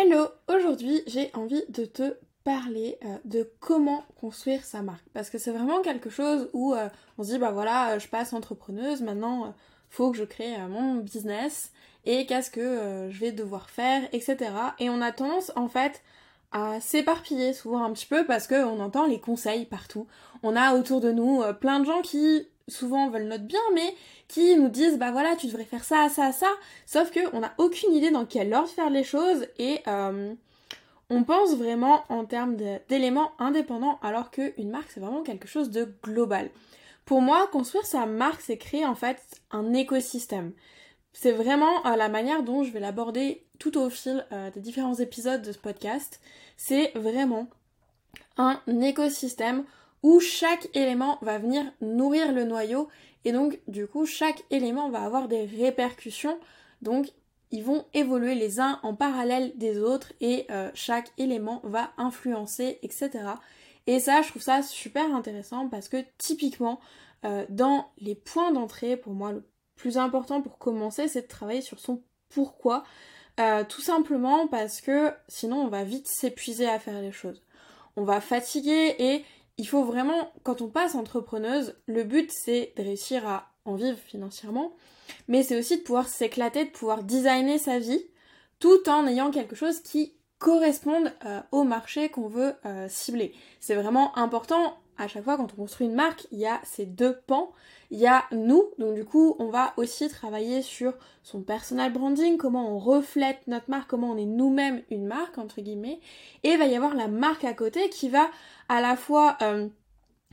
Hello, aujourd'hui j'ai envie de te parler euh, de comment construire sa marque. Parce que c'est vraiment quelque chose où euh, on se dit bah voilà euh, je passe entrepreneuse maintenant faut que je crée mon business et qu'est-ce que je vais devoir faire etc et on a tendance en fait à s'éparpiller souvent un petit peu parce qu'on entend les conseils partout. On a autour de nous plein de gens qui souvent veulent notre bien, mais qui nous disent bah voilà tu devrais faire ça, ça, ça, sauf que on n'a aucune idée dans quel ordre faire les choses et euh, on pense vraiment en termes d'éléments indépendants alors qu'une marque c'est vraiment quelque chose de global. Pour moi, construire sa marque, c'est créer en fait un écosystème. C'est vraiment euh, la manière dont je vais l'aborder tout au fil euh, des différents épisodes de ce podcast. C'est vraiment un écosystème où chaque élément va venir nourrir le noyau. Et donc du coup chaque élément va avoir des répercussions. Donc ils vont évoluer les uns en parallèle des autres et euh, chaque élément va influencer etc et ça je trouve ça super intéressant parce que typiquement euh, dans les points d'entrée pour moi le plus important pour commencer c'est de travailler sur son pourquoi. Euh, tout simplement parce que sinon on va vite s'épuiser à faire les choses. On va fatiguer et il faut vraiment, quand on passe entrepreneuse, le but c'est de réussir à en vivre financièrement, mais c'est aussi de pouvoir s'éclater, de pouvoir designer sa vie, tout en ayant quelque chose qui corresponde euh, au marché qu'on veut euh, cibler. C'est vraiment important à chaque fois quand on construit une marque, il y a ces deux pans. Il y a nous, donc du coup, on va aussi travailler sur son personal branding, comment on reflète notre marque, comment on est nous-mêmes une marque, entre guillemets. Et il va y avoir la marque à côté qui va à la fois, euh,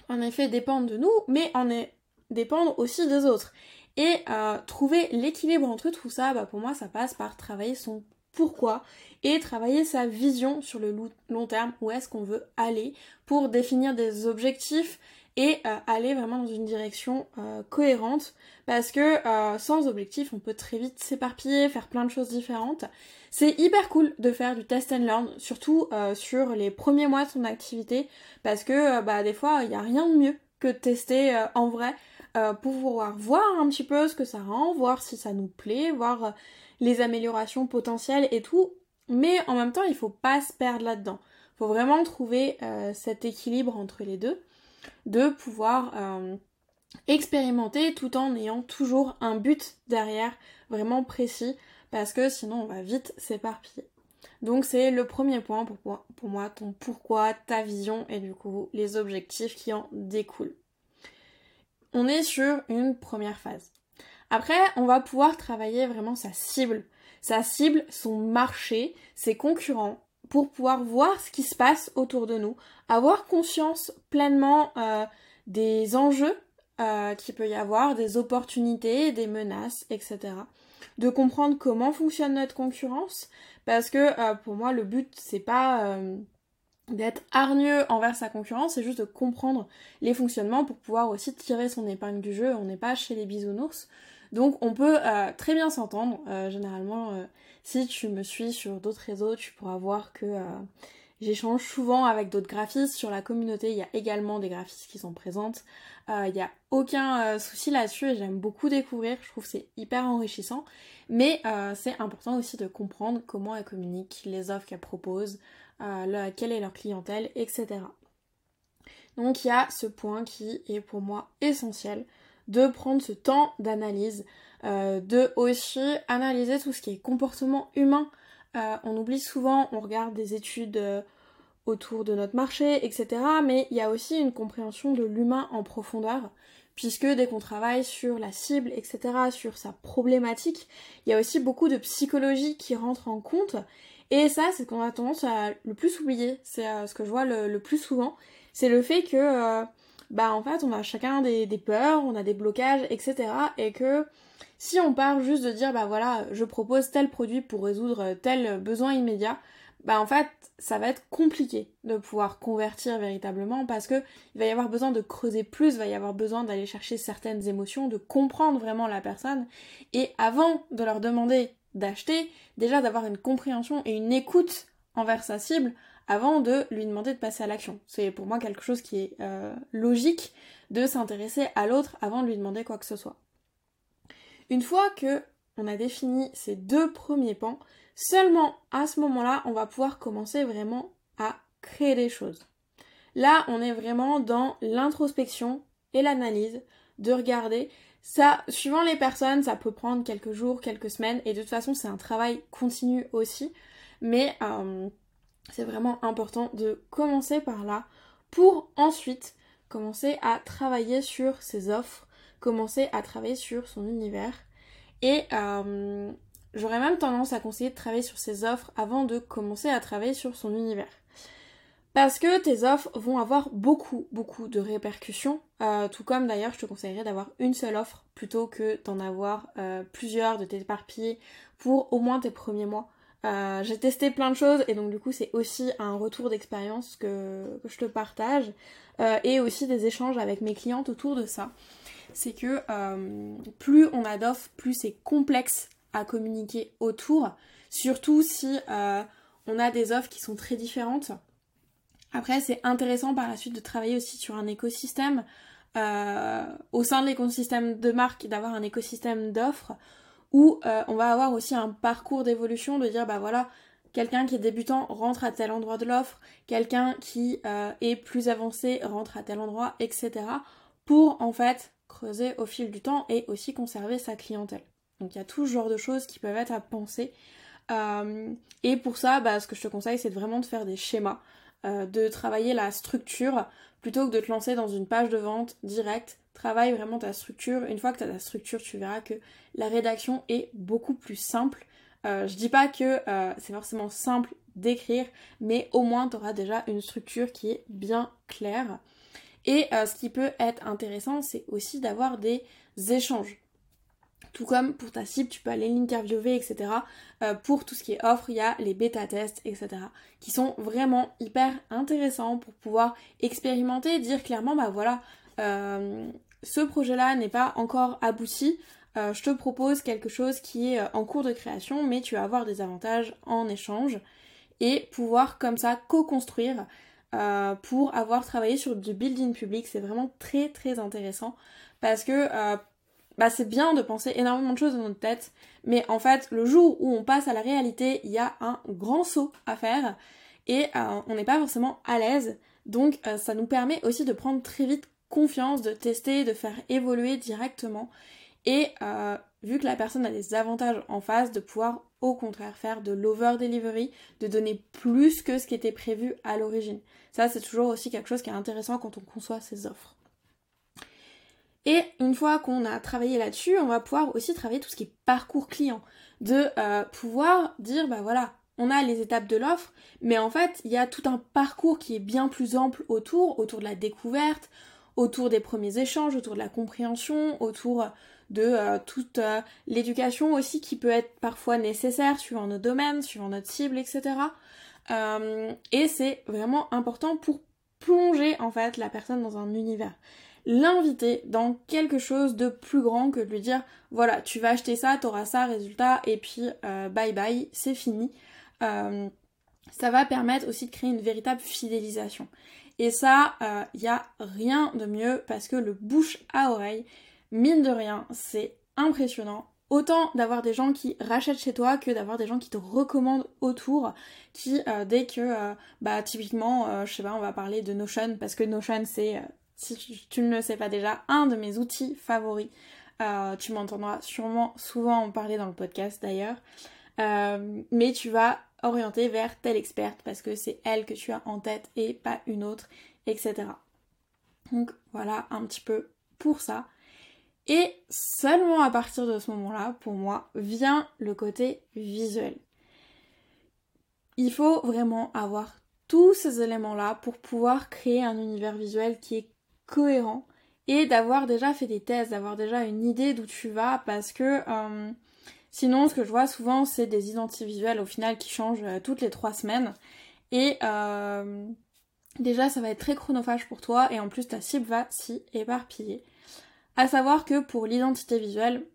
en effet, dépendre de nous, mais en est, dépendre aussi des autres. Et euh, trouver l'équilibre entre tout ça, bah, pour moi, ça passe par travailler son pourquoi et travailler sa vision sur le long terme, où est-ce qu'on veut aller pour définir des objectifs et euh, aller vraiment dans une direction euh, cohérente parce que euh, sans objectif on peut très vite s'éparpiller, faire plein de choses différentes. C'est hyper cool de faire du test and learn, surtout sur les premiers mois de son activité parce que bah, des fois il n'y a rien de mieux que de tester en vrai pour pouvoir voir un petit peu ce que ça rend, voir si ça nous plaît, voir les améliorations potentielles et tout. Mais en même temps, il faut pas se perdre là-dedans. Il faut vraiment trouver euh, cet équilibre entre les deux, de pouvoir euh, expérimenter tout en ayant toujours un but derrière vraiment précis, parce que sinon on va vite s'éparpiller. Donc c'est le premier point pour moi, ton pourquoi, ta vision et du coup les objectifs qui en découlent. On est sur une première phase. Après, on va pouvoir travailler vraiment sa cible. Sa cible, son marché, ses concurrents, pour pouvoir voir ce qui se passe autour de nous, avoir conscience pleinement euh, des enjeux euh, qu'il peut y avoir, des opportunités, des menaces, etc. De comprendre comment fonctionne notre concurrence, parce que euh, pour moi le but c'est pas d'être hargneux envers sa concurrence, c'est juste de comprendre les fonctionnements pour pouvoir aussi tirer son épingle du jeu. On n'est pas chez les bisounours. Donc on peut euh, très bien s'entendre. Euh, généralement, euh, si tu me suis sur d'autres réseaux, tu pourras voir que j'échange souvent avec d'autres graphistes. Sur la communauté, il y a également des graphistes qui sont présentes. Il n'y a aucun souci là-dessus et j'aime beaucoup découvrir. Je trouve que c'est hyper enrichissant. Mais c'est important aussi de comprendre comment elles communiquent, les offres qu'elles proposent, quelle est leur clientèle, etc. Donc il y a ce point qui est pour moi essentiel de prendre ce temps d'analyse, euh, de aussi analyser tout ce qui est comportement humain. Euh, on oublie souvent, on regarde des études euh, autour de notre marché, etc. Mais il y a aussi une compréhension de l'humain en profondeur, puisque dès qu'on travaille sur la cible, etc., sur sa problématique, il y a aussi beaucoup de psychologie qui rentre en compte. Et ça, c'est ce qu'on a tendance à le plus oublier. C'est ce que je vois le plus souvent. C'est le fait que bah en fait on a chacun des, peurs, on a des blocages, etc. Et que si on part juste de dire bah voilà je propose tel produit pour résoudre tel besoin immédiat, bah en fait ça va être compliqué de pouvoir convertir véritablement parce que il va y avoir besoin de creuser plus, il va y avoir besoin d'aller chercher certaines émotions, de comprendre vraiment la personne et avant de leur demander d'acheter, déjà d'avoir une compréhension et une écoute envers sa cible avant de lui demander de passer à l'action. C'est pour moi quelque chose qui est euh, logique de s'intéresser à l'autre avant de lui demander quoi que ce soit. Une fois que on a défini ces deux premiers pans, Seulement à ce moment-là, on va pouvoir commencer vraiment à créer des choses. Là, on est vraiment dans l'introspection et l'analyse de regarder. Ça, suivant les personnes, ça peut prendre quelques jours, quelques semaines, et de toute façon, c'est un travail continu aussi. Mais euh, c'est vraiment important de commencer par là pour ensuite commencer à travailler sur ses offres, commencer à travailler sur son univers. Et euh, j'aurais même tendance à conseiller de travailler sur ses offres avant de commencer à travailler sur son univers. Parce que tes offres vont avoir beaucoup, beaucoup de répercussions. Euh, tout comme d'ailleurs, je te conseillerais d'avoir une seule offre plutôt que d'en avoir euh, plusieurs, de t'éparpiller pour au moins tes premiers mois. Euh, j'ai testé plein de choses et donc du coup c'est aussi un retour d'expérience que, je te partage et aussi des échanges avec mes clientes autour de ça. C'est que plus on a d'offres, plus c'est complexe à communiquer autour, surtout si on a des offres qui sont très différentes. Après, c'est intéressant par la suite de travailler aussi sur un écosystème euh, au sein de l'écosystème de marque, d'avoir un écosystème d'offres où euh, on va avoir aussi un parcours d'évolution, de dire bah voilà, quelqu'un qui est débutant rentre à tel endroit de l'offre, quelqu'un qui euh, est plus avancé rentre à tel endroit, etc. pour en fait creuser au fil du temps et aussi conserver sa clientèle. Donc il y a tout ce genre de choses qui peuvent être à penser. et pour ça, bah, ce que je te conseille, c'est vraiment de faire des schémas. Euh, de travailler la structure plutôt que de te lancer dans une page de vente directe. Travaille vraiment ta structure. Une fois que tu as ta structure, tu verras que la rédaction est beaucoup plus simple. Euh, je dis pas que euh, c'est forcément simple d'écrire, mais au moins tu auras déjà une structure qui est bien claire. Et ce qui peut être intéressant, c'est aussi d'avoir des échanges. Tout comme pour ta cible, tu peux aller l'interviewer, etc. Euh, pour tout ce qui est offre, il y a les bêta-tests, etc. qui sont vraiment hyper intéressants pour pouvoir expérimenter, dire clairement, bah voilà, euh, ce projet-là n'est pas encore abouti. Euh, je te propose quelque chose qui est en cours de création, mais tu vas avoir des avantages en échange et pouvoir comme ça co-construire pour avoir travaillé sur du building public. C'est vraiment très très intéressant parce que bah c'est bien de penser énormément de choses dans notre tête, mais en fait, le jour où on passe à la réalité, il y a un grand saut à faire et euh, on n'est pas forcément à l'aise. Donc euh, ça nous permet aussi de prendre très vite confiance, de tester, de faire évoluer directement. Et euh, vu que la personne a des avantages en face, de pouvoir au contraire faire de l'over delivery, de donner plus que ce qui était prévu à l'origine. Ça c'est toujours aussi quelque chose qui est intéressant quand on conçoit ses offres. Et une fois qu'on a travaillé là-dessus, on va pouvoir aussi travailler tout ce qui est parcours client. De euh, pouvoir dire, bah voilà, on a les étapes de l'offre, mais en fait, il y a tout un parcours qui est bien plus ample autour, autour de la découverte, autour des premiers échanges, autour de la compréhension, autour de euh, toute euh, l'éducation aussi qui peut être parfois nécessaire suivant nos domaines, suivant notre cible, etc. et c'est vraiment important pour plonger en fait la personne dans un univers l'inviter dans quelque chose de plus grand que de lui dire voilà, tu vas acheter ça, t'auras ça, résultat, et puis euh, bye bye, c'est fini. Euh, ça va permettre aussi de créer une véritable fidélisation. Et ça, il euh, n'y a rien de mieux parce que le bouche à oreille, mine de rien, c'est impressionnant. Autant d'avoir des gens qui rachètent chez toi que d'avoir des gens qui te recommandent autour, qui dès que, bah typiquement, je sais pas, on va parler de Notion parce que Notion c'est si tu, ne le sais pas déjà, un de mes outils favoris. Euh, tu m'entendras sûrement souvent en parler dans le podcast d'ailleurs. Euh, mais tu vas orienter vers telle experte parce que c'est elle que tu as en tête et pas une autre, etc. Donc voilà un petit peu pour ça. Et seulement à partir de ce moment-là, pour moi, vient le côté visuel. Il faut vraiment avoir tous ces éléments-là pour pouvoir créer un univers visuel qui est cohérent et d'avoir déjà fait des tests, d'avoir déjà une idée d'où tu vas parce que euh, sinon ce que je vois souvent c'est des identités visuelles au final qui changent euh, toutes les trois semaines et euh, déjà ça va être très chronophage pour toi et en plus ta cible va s'y éparpiller. À savoir que pour l'identité visuelle,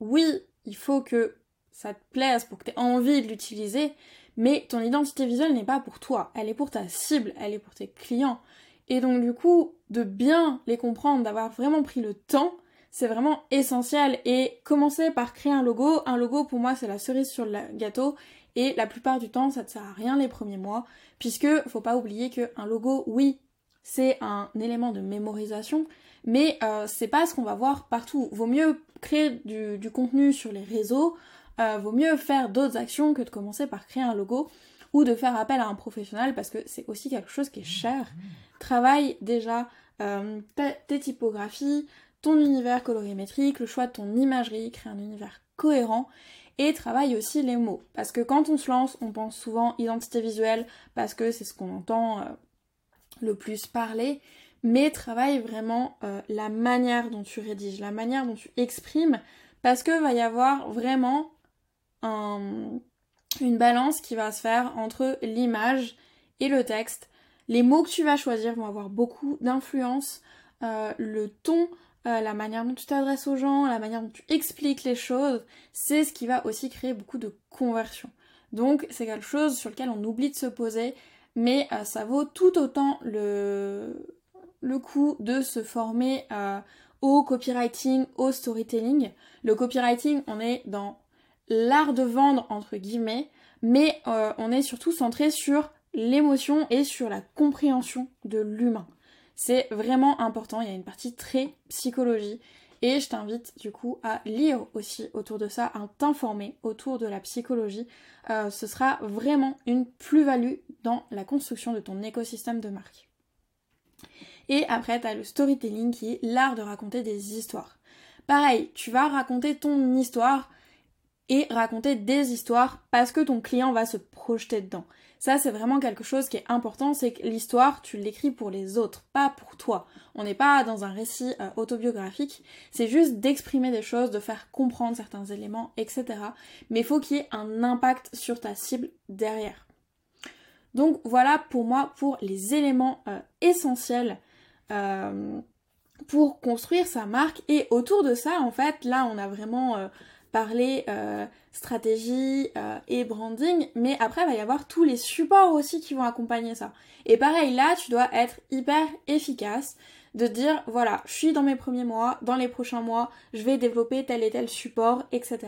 oui, il faut que ça te plaise pour que tu aies envie de l'utiliser, mais ton identité visuelle n'est pas pour toi, elle est pour ta cible, elle est pour tes clients. Et donc du coup, de bien les comprendre, d'avoir vraiment pris le temps, c'est vraiment essentiel. Et commencer par créer un logo. Un logo, pour moi, c'est la cerise sur le gâteau. Et la plupart du temps, ça ne sert à rien les premiers mois, puisque faut pas oublier qu'un logo, oui, c'est un élément de mémorisation, mais euh, c'est pas ce qu'on va voir partout. Vaut mieux créer du, contenu sur les réseaux, euh, vaut mieux faire d'autres actions que de commencer par créer un logo ou de faire appel à un professionnel parce que c'est aussi quelque chose qui est cher. Travaille déjà euh, tes typographies, ton univers colorimétrique, le choix de ton imagerie, crée un univers cohérent et travaille aussi les mots. Parce que quand on se lance, on pense souvent identité visuelle parce que c'est ce qu'on entend euh, le plus parler, mais travaille vraiment euh, la manière dont tu rédiges, la manière dont tu exprimes, parce que va y avoir vraiment une balance qui va se faire entre l'image et le texte. Les mots que tu vas choisir vont avoir beaucoup d'influence, euh, le ton euh, la manière dont tu t'adresses aux gens, la manière dont tu expliques les choses, c'est ce qui va aussi créer beaucoup de conversion. Donc c'est quelque chose sur lequel on oublie de se poser, mais euh, ça vaut tout autant le, le coup de se former au copywriting, au storytelling. Le copywriting, on est dans l'art de vendre entre guillemets, mais on est surtout centré sur l'émotion et sur la compréhension de l'humain. C'est vraiment important, il y a une partie très psychologie. Et je t'invite du coup à lire aussi autour de ça, à t'informer autour de la psychologie. Euh, ce sera vraiment une plus-value dans la construction de ton écosystème de marque. Et après, tu as le storytelling qui est l'art de raconter des histoires. Pareil, tu vas raconter ton histoire et raconter des histoires parce que ton client va se projeter dedans. Ça, c'est vraiment quelque chose qui est important, c'est que l'histoire, tu l'écris pour les autres, pas pour toi. On n'est pas dans un récit euh, autobiographique, c'est juste d'exprimer des choses, de faire comprendre certains éléments, etc. Mais il faut qu'il y ait un impact sur ta cible derrière. Donc voilà pour moi pour les éléments euh, essentiels euh, pour construire sa marque. Et autour de ça, en fait, là, on a vraiment parler euh, stratégie euh, et branding, mais après il va y avoir tous les supports aussi qui vont accompagner ça. Et pareil, là, tu dois être hyper efficace de dire voilà, je suis dans mes premiers mois, dans les prochains mois, je vais développer tel et tel support, etc.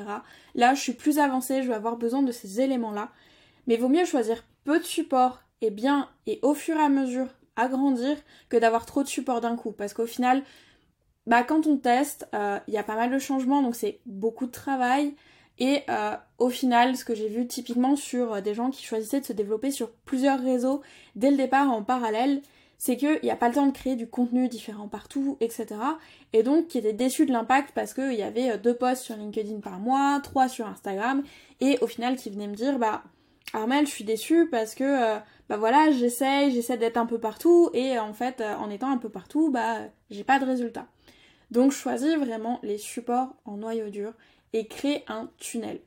Là, je suis plus avancée, je vais avoir besoin de ces éléments-là. Mais vaut mieux choisir peu de supports et bien, et au fur et à mesure agrandir que d'avoir trop de supports d'un coup. Parce qu'au final, bah, quand on teste, euh, il y a pas mal de changements, donc c'est beaucoup de travail. Et euh, au final, ce que j'ai vu typiquement sur euh, des gens qui choisissaient de se développer sur plusieurs réseaux dès le départ en parallèle, c'est qu'il n'y a pas le temps de créer du contenu différent partout, etc. Et donc qui étaient déçus de l'impact parce qu'il y avait deux posts sur LinkedIn par mois, trois sur Instagram, et au final qui venaient me dire bah Armel, je suis déçue parce que bah voilà, j'essaye, j'essaie d'être un peu partout, et en fait en étant un peu partout, bah j'ai pas de résultat. Donc choisis vraiment les supports en noyau dur et crée un tunnel.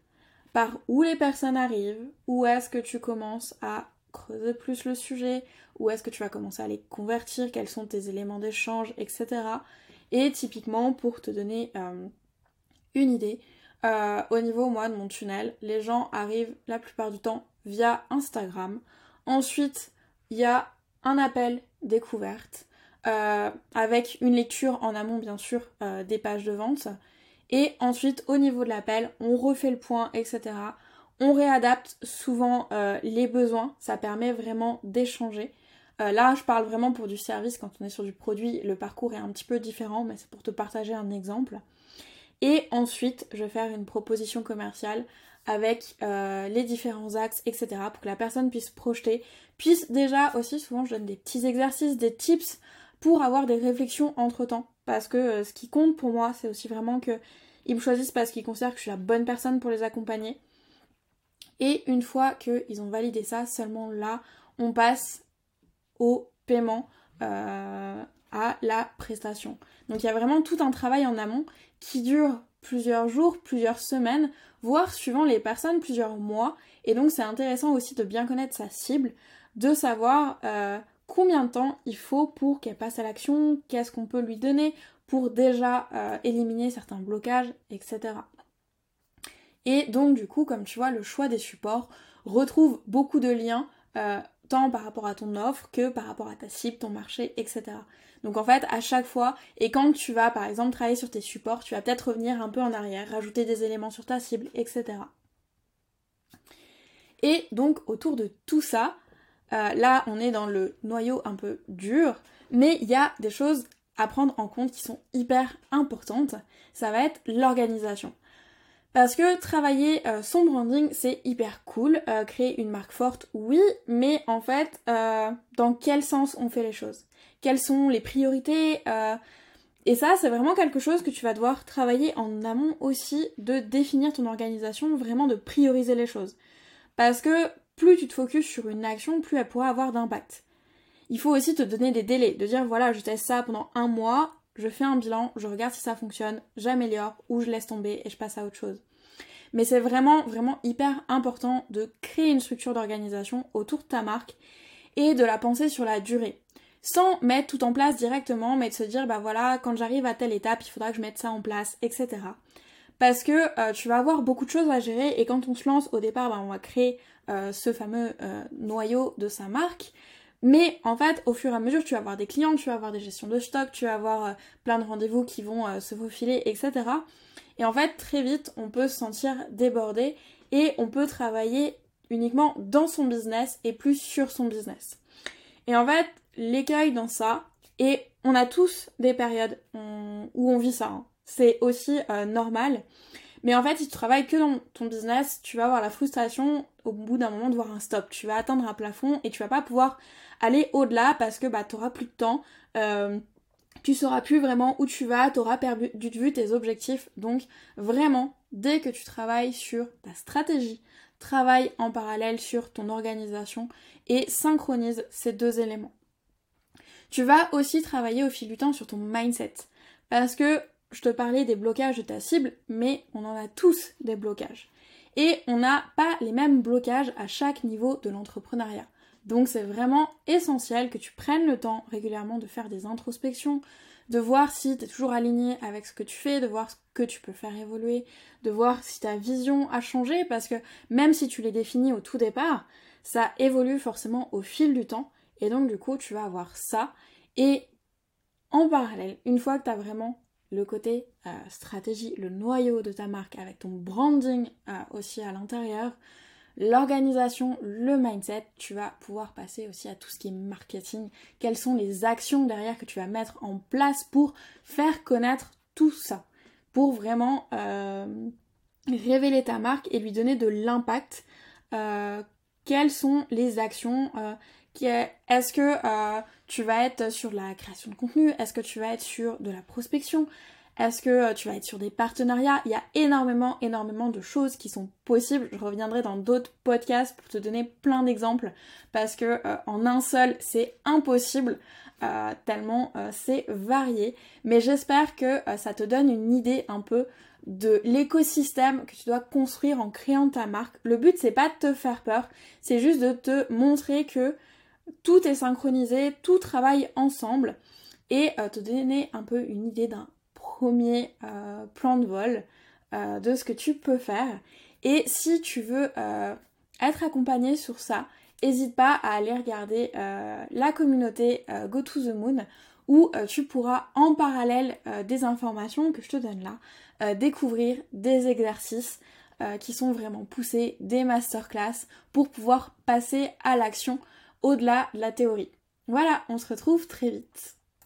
Par où les personnes arrivent, où est-ce que tu commences à creuser plus le sujet, où est-ce que tu vas commencer à les convertir, quels sont tes éléments d'échange, etc. Et typiquement, pour te donner euh, une idée, euh, au niveau moi de mon tunnel, les gens arrivent la plupart du temps via Instagram. Ensuite, il y a un appel découverte. Euh, avec une lecture en amont bien sûr euh, des pages de vente. Et ensuite au niveau de l'appel, on refait le point, etc. On réadapte souvent euh, les besoins, ça permet vraiment d'échanger. là, je parle vraiment pour du service, quand on est sur du produit, le parcours est un petit peu différent, mais c'est pour te partager un exemple. Et ensuite, je vais faire une proposition commerciale avec les différents axes, etc. pour que la personne puisse projeter, puisse déjà aussi, souvent je donne des petits exercices, des tips pour avoir des réflexions entre temps. Parce que euh, ce qui compte pour moi, c'est aussi vraiment que ils me choisissent parce qu'ils considèrent que je suis la bonne personne pour les accompagner. Et une fois qu'ils ont validé ça, seulement là, on passe au paiement, euh, à la prestation. Donc il y a vraiment tout un travail en amont qui dure plusieurs jours, plusieurs semaines, voire suivant les personnes, plusieurs mois. Et donc c'est intéressant aussi de bien connaître sa cible, de savoir euh, combien de temps il faut pour qu'elle passe à l'action, qu'est-ce qu'on peut lui donner pour déjà euh, éliminer certains blocages, etc. Et donc du coup, comme tu vois, le choix des supports retrouve beaucoup de liens, euh, tant par rapport à ton offre que par rapport à ta cible, ton marché, etc. Donc en fait, à chaque fois, et quand tu vas par exemple travailler sur tes supports, tu vas peut-être revenir un peu en arrière, rajouter des éléments sur ta cible, etc. Et donc autour de tout ça, euh, là on est dans le noyau un peu dur, mais il y a des choses à prendre en compte qui sont hyper importantes. Ça va être l'organisation. Parce que travailler euh, son branding, c'est hyper cool. Euh, créer une marque forte, oui, mais en fait, dans quel sens on fait les choses? Quelles sont les priorités Et ça, c'est vraiment quelque chose que tu vas devoir travailler en amont aussi, de définir ton organisation, vraiment de prioriser les choses. Parce que plus tu te focuses sur une action, plus elle pourra avoir d'impact. Il faut aussi te donner des délais, de dire voilà, je teste ça pendant un mois, je fais un bilan, je regarde si ça fonctionne, j'améliore ou je laisse tomber et je passe à autre chose. Mais c'est vraiment, vraiment hyper important de créer une structure d'organisation autour de ta marque et de la penser sur la durée. Sans mettre tout en place directement, mais de se dire, bah voilà, quand j'arrive à telle étape, il faudra que je mette ça en place, etc parce que euh, tu vas avoir beaucoup de choses à gérer et quand on se lance au départ, bah, on va créer euh, ce fameux euh, noyau de sa marque. Mais en fait, au fur et à mesure, tu vas avoir des clients, tu vas avoir des gestions de stock, tu vas avoir plein de rendez-vous qui vont se faufiler, etc. Et en fait, très vite, on peut se sentir débordé et on peut travailler uniquement dans son business et plus sur son business. Et en fait, l'écueil dans ça, et on a tous des périodes où on vit ça. Hein c'est aussi euh, normal. Mais en fait, si tu travailles que dans ton business, tu vas avoir la frustration au bout d'un moment de voir un stop. Tu vas atteindre un plafond et tu vas pas pouvoir aller au-delà parce que bah t'auras plus de temps. Euh, tu sauras plus vraiment où tu vas, tu auras perdu de vue tes objectifs. Donc vraiment, dès que tu travailles sur ta stratégie, travaille en parallèle sur ton organisation et synchronise ces deux éléments. Tu vas aussi travailler au fil du temps sur ton mindset. Parce que je te parlais des blocages de ta cible, mais on en a tous des blocages. Et on n'a pas les mêmes blocages à chaque niveau de l'entrepreneuriat. Donc c'est vraiment essentiel que tu prennes le temps régulièrement de faire des introspections, de voir si tu es toujours aligné avec ce que tu fais, de voir ce que tu peux faire évoluer, de voir si ta vision a changé, parce que même si tu l'es définie au tout départ, ça évolue forcément au fil du temps, et donc du coup tu vas avoir ça, et en parallèle, une fois que tu as vraiment le côté euh, stratégie, le noyau de ta marque avec ton branding euh, aussi à l'intérieur, l'organisation, le mindset, tu vas pouvoir passer aussi à tout ce qui est marketing. Quelles sont les actions derrière que tu vas mettre en place pour faire connaître tout ça, pour vraiment euh, révéler ta marque et lui donner de l'impact. quelles sont les actions est-ce que euh, tu vas être sur la création de contenu? Est-ce que tu vas être sur de la prospection? Est-ce que euh, tu vas être sur des partenariats? Il y a énormément, énormément de choses qui sont possibles. Je reviendrai dans d'autres podcasts pour te donner plein d'exemples parce que euh, en un seul, c'est impossible. tellement c'est varié. Mais j'espère que ça te donne une idée un peu de l'écosystème que tu dois construire en créant ta marque. Le but c'est pas de te faire peur, c'est juste de te montrer que tout est synchronisé, tout travaille ensemble et euh, te donner un peu une idée d'un premier euh, plan de vol euh, de ce que tu peux faire. Et si tu veux être accompagné sur ça, n'hésite pas à aller regarder la communauté Go to the Moon où tu pourras en parallèle des informations que je te donne là, découvrir des exercices qui sont vraiment poussés, des masterclass pour pouvoir passer à l'action au-delà de la théorie. Voilà, on se retrouve très vite.